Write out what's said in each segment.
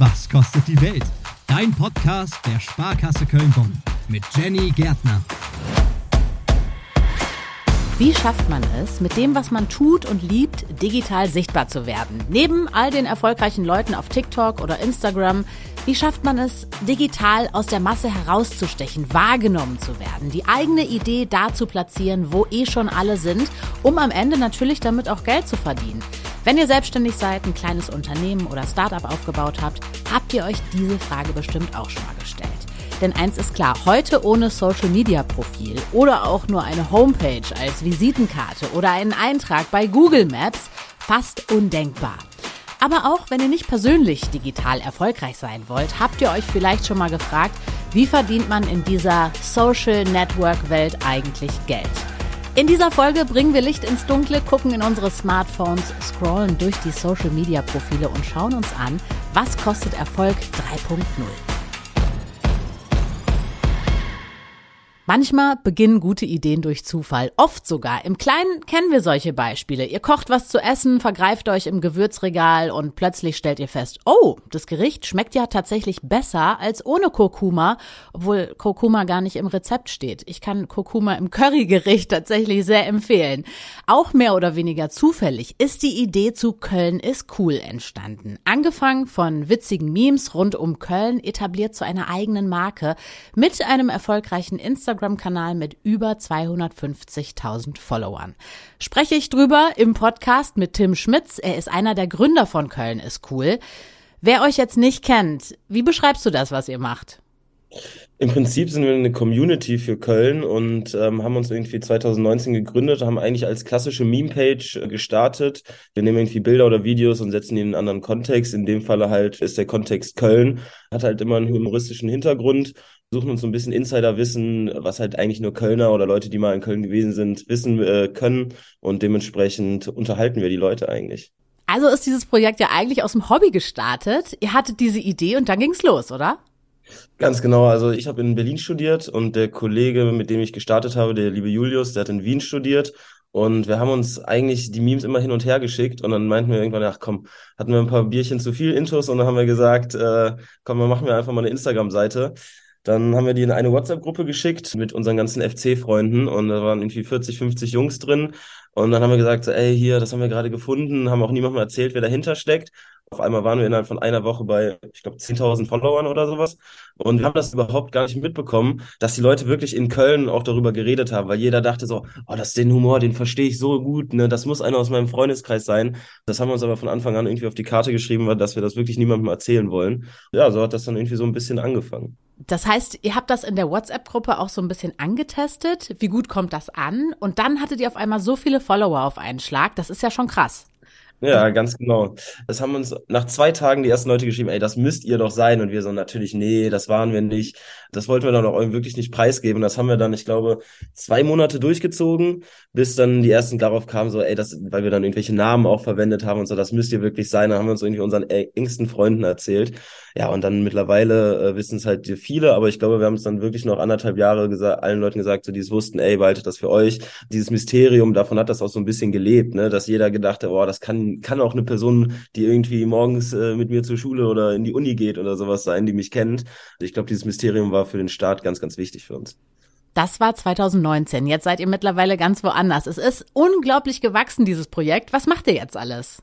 Was kostet die Welt? Dein Podcast der Sparkasse Köln-Bonn mit Jenny Gärtner. Wie schafft man es, mit dem, was man tut und liebt, digital sichtbar zu werden? Neben all den erfolgreichen Leuten auf TikTok oder Instagram, wie schafft man es, digital aus der Masse herauszustechen, wahrgenommen zu werden, die eigene Idee da zu platzieren, wo eh schon alle sind, um am Ende natürlich damit auch Geld zu verdienen? Wenn ihr selbstständig seid, ein kleines Unternehmen oder Startup aufgebaut habt, habt ihr euch diese Frage bestimmt auch schon mal gestellt. Denn eins ist klar, heute ohne Social Media Profil oder auch nur eine Homepage als Visitenkarte oder einen Eintrag bei Google Maps fast undenkbar. Aber auch wenn ihr nicht persönlich digital erfolgreich sein wollt, habt ihr euch vielleicht schon mal gefragt, wie verdient man in dieser Social Network Welt eigentlich Geld? In dieser Folge bringen wir Licht ins Dunkle, gucken in unsere Smartphones, scrollen durch die Social Media Profile und schauen uns an, was kostet Erfolg 3.0. Manchmal beginnen gute Ideen durch Zufall, oft sogar. Im Kleinen kennen wir solche Beispiele. Ihr kocht was zu essen, vergreift euch im Gewürzregal und plötzlich stellt ihr fest, oh, das Gericht schmeckt ja tatsächlich besser als ohne Kurkuma, obwohl Kurkuma gar nicht im Rezept steht. Ich kann Kurkuma im Currygericht tatsächlich sehr empfehlen. Auch mehr oder weniger zufällig ist die Idee zu Köln ist cool entstanden. Angefangen von witzigen Memes rund um Köln, etabliert zu einer eigenen Marke mit einem erfolgreichen Instagram Instagram-Kanal mit über 250.000 Followern. Spreche ich drüber im Podcast mit Tim Schmitz. Er ist einer der Gründer von Köln ist cool. Wer euch jetzt nicht kennt, wie beschreibst du das, was ihr macht? Im Prinzip sind wir eine Community für Köln und ähm, haben uns irgendwie 2019 gegründet, haben eigentlich als klassische Meme-Page gestartet. Wir nehmen irgendwie Bilder oder Videos und setzen die in einen anderen Kontext. In dem Falle halt ist der Kontext Köln, hat halt immer einen humoristischen Hintergrund suchen uns so ein bisschen Insiderwissen, was halt eigentlich nur Kölner oder Leute, die mal in Köln gewesen sind, wissen äh, können. Und dementsprechend unterhalten wir die Leute eigentlich. Also ist dieses Projekt ja eigentlich aus dem Hobby gestartet. Ihr hattet diese Idee und dann ging's los, oder? Ganz genau. Also ich habe in Berlin studiert und der Kollege, mit dem ich gestartet habe, der liebe Julius, der hat in Wien studiert. Und wir haben uns eigentlich die Memes immer hin und her geschickt und dann meinten wir irgendwann, ach komm, hatten wir ein paar Bierchen zu viel Intos und dann haben wir gesagt, äh, komm, wir machen wir einfach mal eine Instagram-Seite. Dann haben wir die in eine WhatsApp-Gruppe geschickt mit unseren ganzen FC-Freunden und da waren irgendwie 40, 50 Jungs drin. Und dann haben wir gesagt, ey, hier, das haben wir gerade gefunden, haben auch niemandem erzählt, wer dahinter steckt. Auf einmal waren wir innerhalb von einer Woche bei, ich glaube, 10.000 Followern oder sowas. Und wir haben das überhaupt gar nicht mitbekommen, dass die Leute wirklich in Köln auch darüber geredet haben, weil jeder dachte so, oh, das ist den Humor, den verstehe ich so gut, ne, das muss einer aus meinem Freundeskreis sein. Das haben wir uns aber von Anfang an irgendwie auf die Karte geschrieben, dass wir das wirklich niemandem erzählen wollen. Ja, so hat das dann irgendwie so ein bisschen angefangen. Das heißt, ihr habt das in der WhatsApp-Gruppe auch so ein bisschen angetestet. Wie gut kommt das an? Und dann hattet ihr auf einmal so viele Follower auf einen Schlag. Das ist ja schon krass. Ja, ganz genau. Das haben uns nach zwei Tagen die ersten Leute geschrieben, ey, das müsst ihr doch sein. Und wir so, natürlich, nee, das waren wir nicht. Das wollten wir dann auch wirklich nicht preisgeben. Das haben wir dann, ich glaube, zwei Monate durchgezogen, bis dann die ersten darauf kamen, so, ey, das, weil wir dann irgendwelche Namen auch verwendet haben und so, das müsst ihr wirklich sein. Dann haben wir uns irgendwie unseren engsten Freunden erzählt. Ja, und dann mittlerweile äh, wissen es halt viele, aber ich glaube, wir haben es dann wirklich noch anderthalb Jahre gesagt, allen Leuten gesagt, so die es wussten, ey, behaltet das für euch. Dieses Mysterium, davon hat das auch so ein bisschen gelebt, ne, dass jeder gedacht hat, oh, das kann, kann auch eine Person, die irgendwie morgens äh, mit mir zur Schule oder in die Uni geht oder sowas sein, die mich kennt. Ich glaube, dieses Mysterium war für den Start ganz, ganz wichtig für uns. Das war 2019. Jetzt seid ihr mittlerweile ganz woanders. Es ist unglaublich gewachsen, dieses Projekt. Was macht ihr jetzt alles?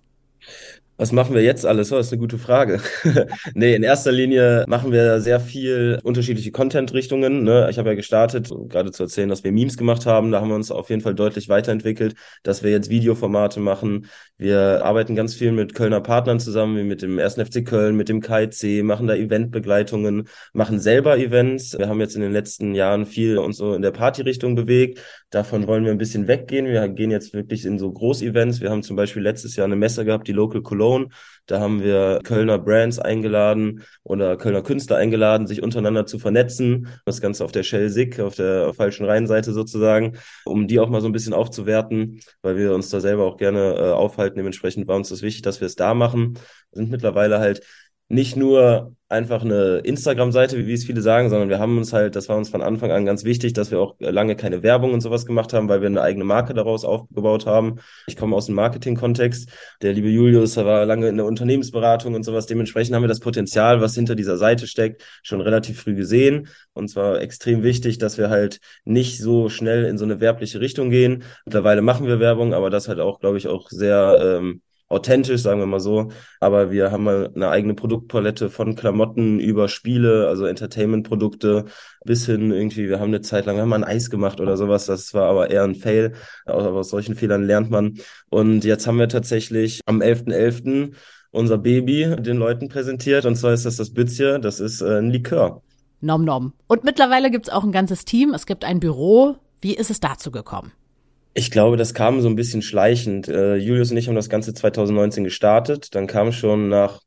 Was machen wir jetzt alles? Oh, das ist eine gute Frage. nee, in erster Linie machen wir sehr viel unterschiedliche Content-Richtungen. Ne? Ich habe ja gestartet, gerade zu erzählen, dass wir Memes gemacht haben. Da haben wir uns auf jeden Fall deutlich weiterentwickelt, dass wir jetzt Videoformate machen. Wir arbeiten ganz viel mit Kölner Partnern zusammen, wie mit dem 1. FC Köln, mit dem KIC, machen da Eventbegleitungen, machen selber Events. Wir haben jetzt in den letzten Jahren viel uns so in der Party-Richtung bewegt. Davon wollen wir ein bisschen weggehen. Wir gehen jetzt wirklich in so Groß-Events. Wir haben zum Beispiel letztes Jahr eine Messe gehabt, die Local Cologne Cologne. Da haben wir Kölner Brands eingeladen oder Kölner Künstler eingeladen, sich untereinander zu vernetzen. Das Ganze auf der Shell Sick, auf der falschen Rheinseite sozusagen, um die auch mal so ein bisschen aufzuwerten, weil wir uns da selber auch gerne äh, aufhalten. Dementsprechend war uns das wichtig, dass wir es da machen. Wir sind mittlerweile halt nicht nur einfach eine Instagram-Seite, wie es viele sagen, sondern wir haben uns halt, das war uns von Anfang an ganz wichtig, dass wir auch lange keine Werbung und sowas gemacht haben, weil wir eine eigene Marke daraus aufgebaut haben. Ich komme aus dem Marketing-Kontext. Der liebe Julius war lange in der Unternehmensberatung und sowas. Dementsprechend haben wir das Potenzial, was hinter dieser Seite steckt, schon relativ früh gesehen. Und zwar extrem wichtig, dass wir halt nicht so schnell in so eine werbliche Richtung gehen. Mittlerweile machen wir Werbung, aber das halt auch, glaube ich, auch sehr ähm, authentisch, sagen wir mal so. Aber wir haben mal eine eigene Produktpalette von Klamotten über Spiele, also Entertainment-Produkte, bis hin irgendwie, wir haben eine Zeit lang, wir haben mal ein Eis gemacht oder sowas. Das war aber eher ein Fail. Aber aus solchen Fehlern lernt man. Und jetzt haben wir tatsächlich am 11.11. .11. unser Baby den Leuten präsentiert. Und zwar ist das das Bützje. Das ist äh, ein Likör. Nom nom. Und mittlerweile gibt's auch ein ganzes Team. Es gibt ein Büro. Wie ist es dazu gekommen? Ich glaube, das kam so ein bisschen schleichend. Äh, Julius und ich haben das Ganze 2019 gestartet. Dann kam schon nach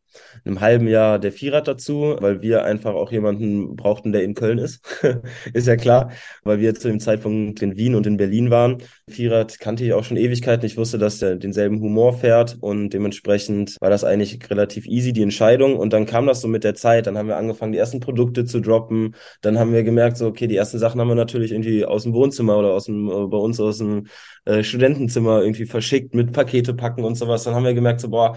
einem halben Jahr der Vierrad dazu, weil wir einfach auch jemanden brauchten, der in Köln ist. ist ja klar, weil wir zu dem Zeitpunkt in Wien und in Berlin waren. Vierrad kannte ich auch schon Ewigkeiten. Ich wusste, dass der denselben Humor fährt und dementsprechend war das eigentlich relativ easy, die Entscheidung. Und dann kam das so mit der Zeit. Dann haben wir angefangen, die ersten Produkte zu droppen. Dann haben wir gemerkt, so, okay, die ersten Sachen haben wir natürlich irgendwie aus dem Wohnzimmer oder aus dem, äh, bei uns aus dem äh, Studentenzimmer irgendwie verschickt mit Pakete packen und sowas. Dann haben wir gemerkt, so, boah,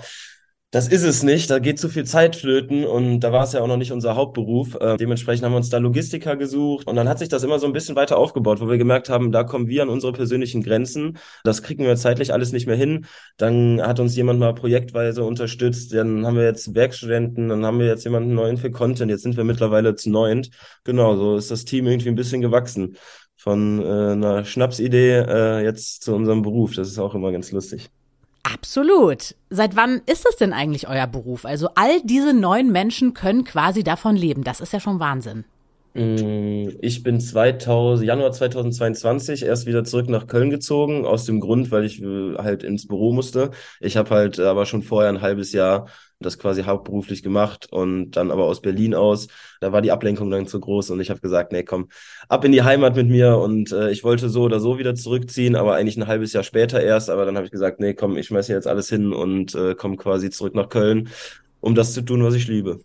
das ist es nicht, da geht zu viel Zeit flöten und da war es ja auch noch nicht unser Hauptberuf. Äh, dementsprechend haben wir uns da Logistiker gesucht und dann hat sich das immer so ein bisschen weiter aufgebaut, wo wir gemerkt haben, da kommen wir an unsere persönlichen Grenzen. Das kriegen wir zeitlich alles nicht mehr hin. Dann hat uns jemand mal projektweise unterstützt, dann haben wir jetzt Werkstudenten, dann haben wir jetzt jemanden neuen für Content, jetzt sind wir mittlerweile zu neunt. Genau, so ist das Team irgendwie ein bisschen gewachsen. Von äh, einer Schnapsidee äh, jetzt zu unserem Beruf. Das ist auch immer ganz lustig. Absolut. Seit wann ist es denn eigentlich euer Beruf? Also all diese neuen Menschen können quasi davon leben. Das ist ja schon Wahnsinn. Mm, ich bin 2000, Januar 2022 erst wieder zurück nach Köln gezogen, aus dem Grund, weil ich äh, halt ins Büro musste. Ich habe halt aber schon vorher ein halbes Jahr das quasi hauptberuflich gemacht und dann aber aus Berlin aus. Da war die Ablenkung dann zu groß und ich habe gesagt, nee, komm, ab in die Heimat mit mir und äh, ich wollte so oder so wieder zurückziehen, aber eigentlich ein halbes Jahr später erst. Aber dann habe ich gesagt, nee, komm, ich schmeiße jetzt alles hin und äh, komme quasi zurück nach Köln, um das zu tun, was ich liebe.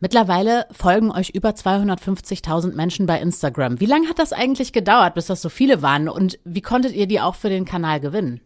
Mittlerweile folgen euch über 250.000 Menschen bei Instagram. Wie lange hat das eigentlich gedauert, bis das so viele waren? Und wie konntet ihr die auch für den Kanal gewinnen?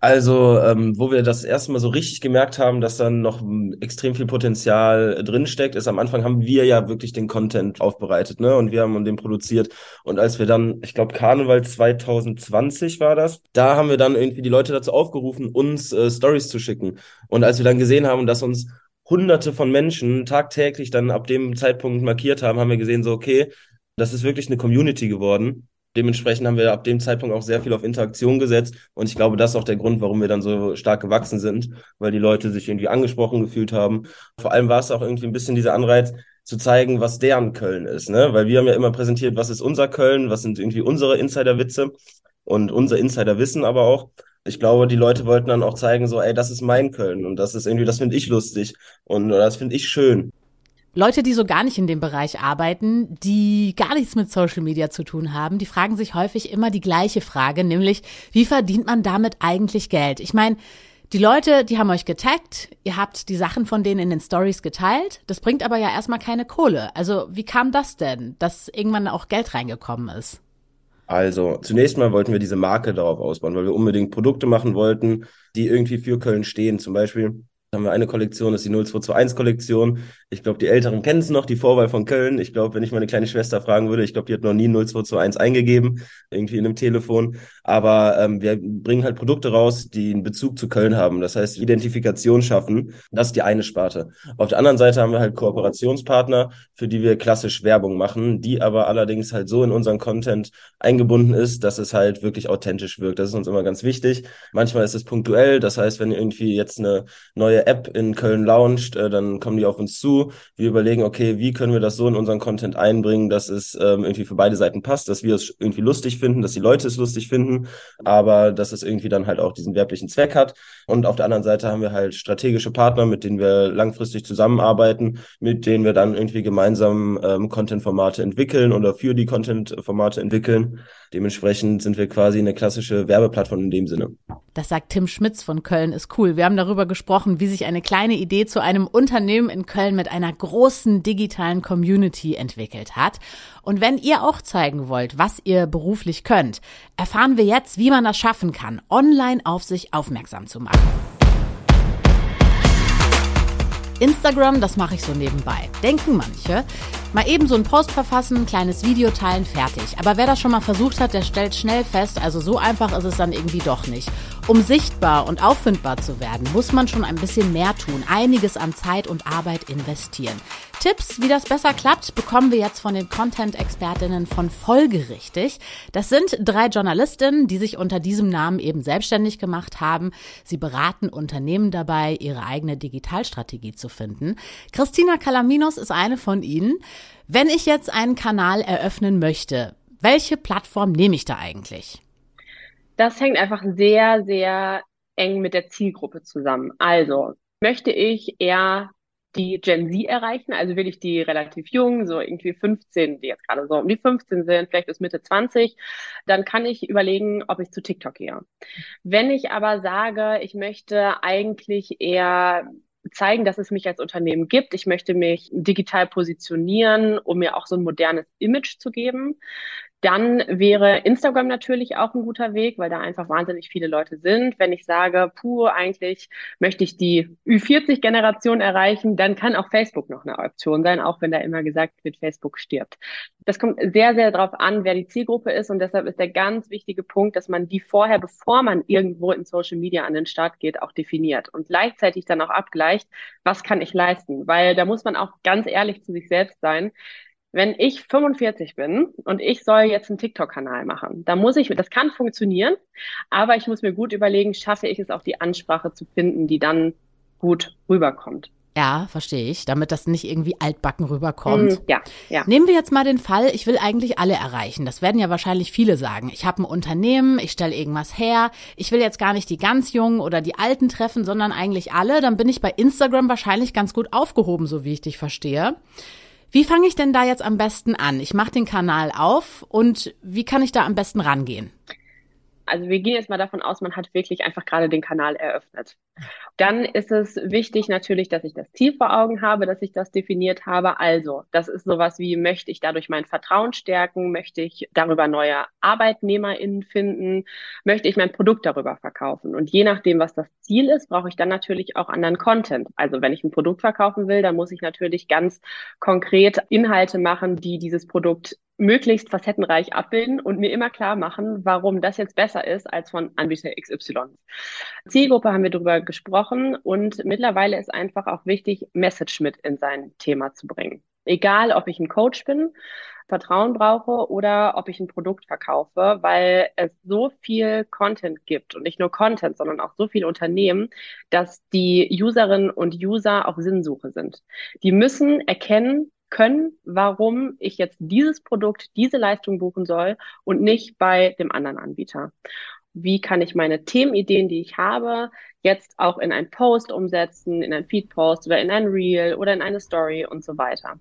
Also, ähm, wo wir das erste Mal so richtig gemerkt haben, dass dann noch extrem viel Potenzial drinsteckt, ist am Anfang haben wir ja wirklich den Content aufbereitet, ne? Und wir haben den produziert. Und als wir dann, ich glaube, Karneval 2020 war das, da haben wir dann irgendwie die Leute dazu aufgerufen, uns äh, Stories zu schicken. Und als wir dann gesehen haben, dass uns hunderte von Menschen tagtäglich dann ab dem Zeitpunkt markiert haben, haben wir gesehen, so, okay, das ist wirklich eine Community geworden dementsprechend haben wir ab dem Zeitpunkt auch sehr viel auf Interaktion gesetzt. Und ich glaube, das ist auch der Grund, warum wir dann so stark gewachsen sind, weil die Leute sich irgendwie angesprochen gefühlt haben. Vor allem war es auch irgendwie ein bisschen dieser Anreiz, zu zeigen, was deren Köln ist, ne? Weil wir haben ja immer präsentiert, was ist unser Köln, was sind irgendwie unsere Insider-Witze und unser Insider-Wissen aber auch. Ich glaube, die Leute wollten dann auch zeigen, so, ey, das ist mein Köln und das ist irgendwie, das finde ich lustig und das finde ich schön. Leute, die so gar nicht in dem Bereich arbeiten, die gar nichts mit Social Media zu tun haben, die fragen sich häufig immer die gleiche Frage, nämlich, wie verdient man damit eigentlich Geld? Ich meine, die Leute, die haben euch getaggt, ihr habt die Sachen von denen in den Stories geteilt, das bringt aber ja erstmal keine Kohle. Also, wie kam das denn, dass irgendwann auch Geld reingekommen ist? Also, zunächst mal wollten wir diese Marke darauf ausbauen, weil wir unbedingt Produkte machen wollten, die irgendwie für Köln stehen. Zum Beispiel haben wir eine Kollektion, das ist die 0221-Kollektion. Ich glaube, die Älteren kennen es noch, die Vorwahl von Köln. Ich glaube, wenn ich meine kleine Schwester fragen würde, ich glaube, die hat noch nie 0221 eingegeben, irgendwie in einem Telefon. Aber ähm, wir bringen halt Produkte raus, die einen Bezug zu Köln haben. Das heißt, Identifikation schaffen. Das ist die eine Sparte. Auf der anderen Seite haben wir halt Kooperationspartner, für die wir klassisch Werbung machen, die aber allerdings halt so in unseren Content eingebunden ist, dass es halt wirklich authentisch wirkt. Das ist uns immer ganz wichtig. Manchmal ist es punktuell. Das heißt, wenn irgendwie jetzt eine neue App in Köln launcht, äh, dann kommen die auf uns zu wir überlegen, okay, wie können wir das so in unseren Content einbringen, dass es ähm, irgendwie für beide Seiten passt, dass wir es irgendwie lustig finden, dass die Leute es lustig finden, aber dass es irgendwie dann halt auch diesen werblichen Zweck hat. Und auf der anderen Seite haben wir halt strategische Partner, mit denen wir langfristig zusammenarbeiten, mit denen wir dann irgendwie gemeinsam ähm, Content-Formate entwickeln oder für die Content-Formate entwickeln. Dementsprechend sind wir quasi eine klassische Werbeplattform in dem Sinne. Das sagt Tim Schmitz von Köln ist cool. Wir haben darüber gesprochen, wie sich eine kleine Idee zu einem Unternehmen in Köln mit einer großen digitalen Community entwickelt hat. Und wenn ihr auch zeigen wollt, was ihr beruflich könnt, erfahren wir jetzt, wie man das schaffen kann, online auf sich aufmerksam zu machen. Instagram, das mache ich so nebenbei. Denken manche. Mal eben so einen Post verfassen, ein kleines Video teilen, fertig. Aber wer das schon mal versucht hat, der stellt schnell fest, also so einfach ist es dann irgendwie doch nicht. Um sichtbar und auffindbar zu werden, muss man schon ein bisschen mehr tun, einiges an Zeit und Arbeit investieren. Tipps, wie das besser klappt, bekommen wir jetzt von den Content-Expertinnen von Folgerichtig. Das sind drei Journalistinnen, die sich unter diesem Namen eben selbstständig gemacht haben. Sie beraten Unternehmen dabei, ihre eigene Digitalstrategie zu finden. Christina Calaminos ist eine von ihnen. Wenn ich jetzt einen Kanal eröffnen möchte, welche Plattform nehme ich da eigentlich? Das hängt einfach sehr, sehr eng mit der Zielgruppe zusammen. Also möchte ich eher die Gen Z erreichen, also will ich die relativ jung, so irgendwie 15, die jetzt gerade so um die 15 sind, vielleicht bis Mitte 20, dann kann ich überlegen, ob ich zu TikTok gehe. Wenn ich aber sage, ich möchte eigentlich eher zeigen, dass es mich als Unternehmen gibt. Ich möchte mich digital positionieren, um mir auch so ein modernes Image zu geben. Dann wäre Instagram natürlich auch ein guter Weg, weil da einfach wahnsinnig viele Leute sind. Wenn ich sage, puh, eigentlich möchte ich die Ü40-Generation erreichen, dann kann auch Facebook noch eine Option sein, auch wenn da immer gesagt wird, Facebook stirbt. Das kommt sehr, sehr darauf an, wer die Zielgruppe ist und deshalb ist der ganz wichtige Punkt, dass man die vorher, bevor man irgendwo in Social Media an den Start geht, auch definiert und gleichzeitig dann auch abgleicht, was kann ich leisten, weil da muss man auch ganz ehrlich zu sich selbst sein wenn ich 45 bin und ich soll jetzt einen TikTok-Kanal machen, da muss ich, das kann funktionieren, aber ich muss mir gut überlegen, schaffe ich es auch die Ansprache zu finden, die dann gut rüberkommt. Ja, verstehe ich, damit das nicht irgendwie altbacken rüberkommt. Mm, ja, ja. Nehmen wir jetzt mal den Fall, ich will eigentlich alle erreichen. Das werden ja wahrscheinlich viele sagen. Ich habe ein Unternehmen, ich stelle irgendwas her, ich will jetzt gar nicht die ganz Jungen oder die Alten treffen, sondern eigentlich alle. Dann bin ich bei Instagram wahrscheinlich ganz gut aufgehoben, so wie ich dich verstehe. Wie fange ich denn da jetzt am besten an? Ich mache den Kanal auf und wie kann ich da am besten rangehen? Also wir gehen jetzt mal davon aus, man hat wirklich einfach gerade den Kanal eröffnet. Dann ist es wichtig natürlich, dass ich das Ziel vor Augen habe, dass ich das definiert habe. Also, das ist sowas wie, möchte ich dadurch mein Vertrauen stärken? Möchte ich darüber neue ArbeitnehmerInnen finden? Möchte ich mein Produkt darüber verkaufen? Und je nachdem, was das Ziel ist, brauche ich dann natürlich auch anderen Content. Also, wenn ich ein Produkt verkaufen will, dann muss ich natürlich ganz konkret Inhalte machen, die dieses Produkt möglichst facettenreich abbilden und mir immer klar machen, warum das jetzt besser ist als von Anbieter XY. Zielgruppe haben wir darüber gesprochen und mittlerweile ist einfach auch wichtig, Message mit in sein Thema zu bringen. Egal, ob ich ein Coach bin, Vertrauen brauche oder ob ich ein Produkt verkaufe, weil es so viel Content gibt und nicht nur Content, sondern auch so viele Unternehmen, dass die Userinnen und User auf Sinnsuche sind. Die müssen erkennen, können, warum ich jetzt dieses Produkt, diese Leistung buchen soll und nicht bei dem anderen Anbieter. Wie kann ich meine Themenideen, die ich habe, jetzt auch in einen Post umsetzen, in einen Feed-Post oder in ein Reel oder in eine Story und so weiter.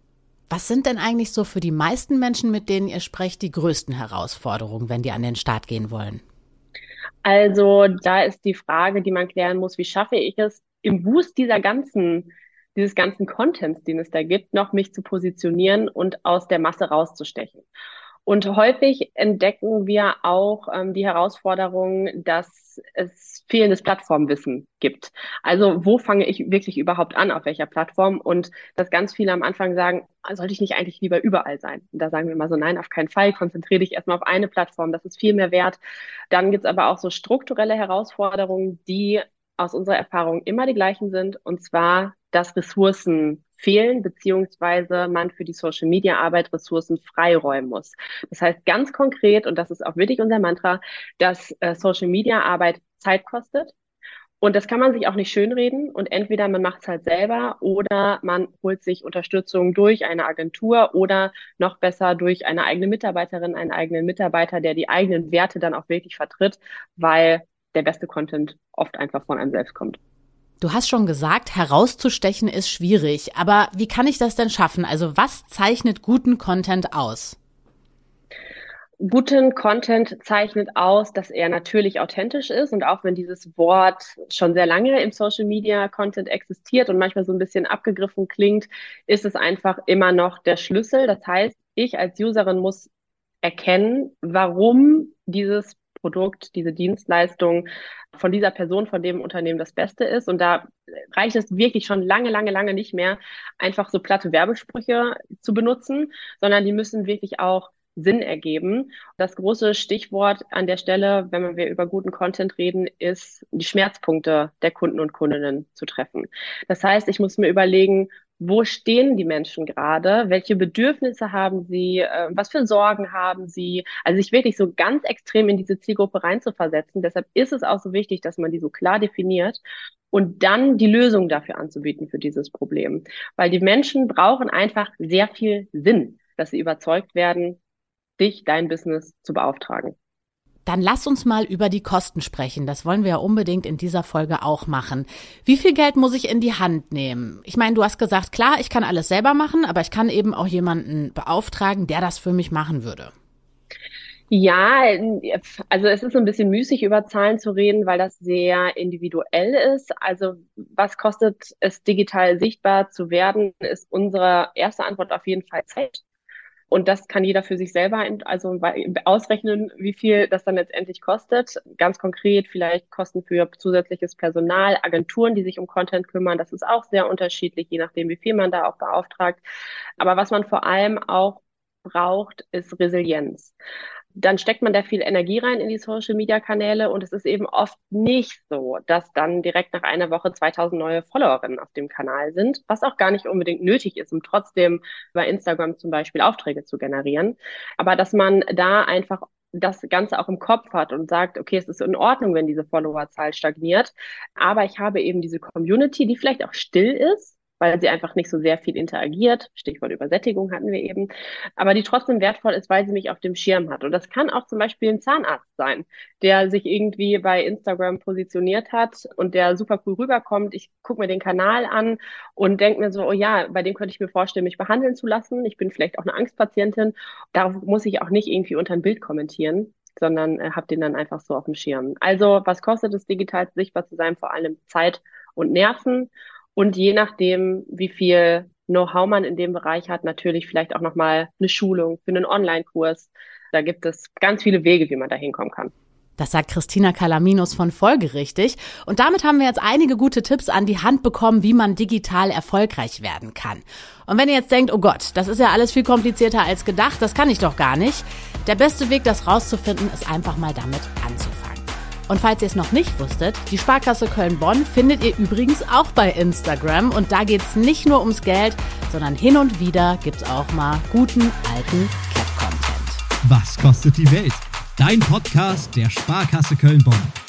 Was sind denn eigentlich so für die meisten Menschen, mit denen ihr sprecht, die größten Herausforderungen, wenn die an den Start gehen wollen? Also da ist die Frage, die man klären muss, wie schaffe ich es, im Wust dieser ganzen dieses ganzen Contents, den es da gibt, noch mich zu positionieren und aus der Masse rauszustechen. Und häufig entdecken wir auch ähm, die Herausforderung, dass es fehlendes Plattformwissen gibt. Also wo fange ich wirklich überhaupt an, auf welcher Plattform? Und dass ganz viele am Anfang sagen, sollte ich nicht eigentlich lieber überall sein? Und da sagen wir immer so, nein, auf keinen Fall, konzentriere dich erstmal auf eine Plattform, das ist viel mehr wert. Dann gibt's aber auch so strukturelle Herausforderungen, die aus unserer Erfahrung immer die gleichen sind, und zwar dass Ressourcen fehlen, beziehungsweise man für die Social Media Arbeit Ressourcen freiräumen muss. Das heißt ganz konkret, und das ist auch wirklich unser Mantra, dass äh, Social Media Arbeit Zeit kostet. Und das kann man sich auch nicht schönreden. Und entweder man macht es halt selber oder man holt sich Unterstützung durch eine Agentur oder noch besser durch eine eigene Mitarbeiterin, einen eigenen Mitarbeiter, der die eigenen Werte dann auch wirklich vertritt, weil der beste Content oft einfach von einem selbst kommt. Du hast schon gesagt, herauszustechen ist schwierig. Aber wie kann ich das denn schaffen? Also was zeichnet guten Content aus? Guten Content zeichnet aus, dass er natürlich authentisch ist und auch wenn dieses Wort schon sehr lange im Social Media Content existiert und manchmal so ein bisschen abgegriffen klingt, ist es einfach immer noch der Schlüssel. Das heißt, ich als Userin muss erkennen, warum dieses Produkt, diese Dienstleistung von dieser Person, von dem Unternehmen das Beste ist. Und da reicht es wirklich schon lange, lange, lange nicht mehr, einfach so platte Werbesprüche zu benutzen, sondern die müssen wirklich auch Sinn ergeben. Das große Stichwort an der Stelle, wenn wir über guten Content reden, ist die Schmerzpunkte der Kunden und Kundinnen zu treffen. Das heißt, ich muss mir überlegen, wo stehen die Menschen gerade, welche Bedürfnisse haben sie, äh, was für Sorgen haben sie. Also sich wirklich so ganz extrem in diese Zielgruppe reinzuversetzen. Deshalb ist es auch so wichtig, dass man die so klar definiert und dann die Lösung dafür anzubieten für dieses Problem. Weil die Menschen brauchen einfach sehr viel Sinn, dass sie überzeugt werden, dich, dein Business zu beauftragen. Dann lass uns mal über die Kosten sprechen. Das wollen wir ja unbedingt in dieser Folge auch machen. Wie viel Geld muss ich in die Hand nehmen? Ich meine, du hast gesagt, klar, ich kann alles selber machen, aber ich kann eben auch jemanden beauftragen, der das für mich machen würde. Ja, also es ist ein bisschen müßig, über Zahlen zu reden, weil das sehr individuell ist. Also was kostet es, digital sichtbar zu werden, ist unsere erste Antwort auf jeden Fall Zeit. Und das kann jeder für sich selber also ausrechnen, wie viel das dann letztendlich kostet. Ganz konkret vielleicht Kosten für zusätzliches Personal, Agenturen, die sich um Content kümmern. Das ist auch sehr unterschiedlich, je nachdem, wie viel man da auch beauftragt. Aber was man vor allem auch braucht, ist Resilienz dann steckt man da viel Energie rein in die Social Media Kanäle und es ist eben oft nicht so, dass dann direkt nach einer Woche 2000 neue Followerinnen auf dem Kanal sind, was auch gar nicht unbedingt nötig ist, um trotzdem bei Instagram zum Beispiel Aufträge zu generieren. Aber dass man da einfach das Ganze auch im Kopf hat und sagt, okay, es ist in Ordnung, wenn diese Followerzahl stagniert, aber ich habe eben diese Community, die vielleicht auch still ist, weil sie einfach nicht so sehr viel interagiert. Stichwort Übersättigung hatten wir eben. Aber die trotzdem wertvoll ist, weil sie mich auf dem Schirm hat. Und das kann auch zum Beispiel ein Zahnarzt sein, der sich irgendwie bei Instagram positioniert hat und der super cool rüberkommt. Ich gucke mir den Kanal an und denke mir so, oh ja, bei dem könnte ich mir vorstellen, mich behandeln zu lassen. Ich bin vielleicht auch eine Angstpatientin. Darauf muss ich auch nicht irgendwie unter ein Bild kommentieren sondern äh, habe den dann einfach so auf dem Schirm. Also was kostet es, digital sichtbar zu sein? Vor allem Zeit und Nerven. Und je nachdem, wie viel Know-how man in dem Bereich hat, natürlich vielleicht auch nochmal eine Schulung für einen Online-Kurs. Da gibt es ganz viele Wege, wie man da hinkommen kann. Das sagt Christina Calaminos von Folgerichtig. Und damit haben wir jetzt einige gute Tipps an die Hand bekommen, wie man digital erfolgreich werden kann. Und wenn ihr jetzt denkt, oh Gott, das ist ja alles viel komplizierter als gedacht, das kann ich doch gar nicht. Der beste Weg, das rauszufinden, ist einfach mal damit anzufangen. Und falls ihr es noch nicht wusstet, die Sparkasse Köln-Bonn findet ihr übrigens auch bei Instagram. Und da geht es nicht nur ums Geld, sondern hin und wieder gibt es auch mal guten alten Cap-Content. Was kostet die Welt? Dein Podcast der Sparkasse Köln-Bonn.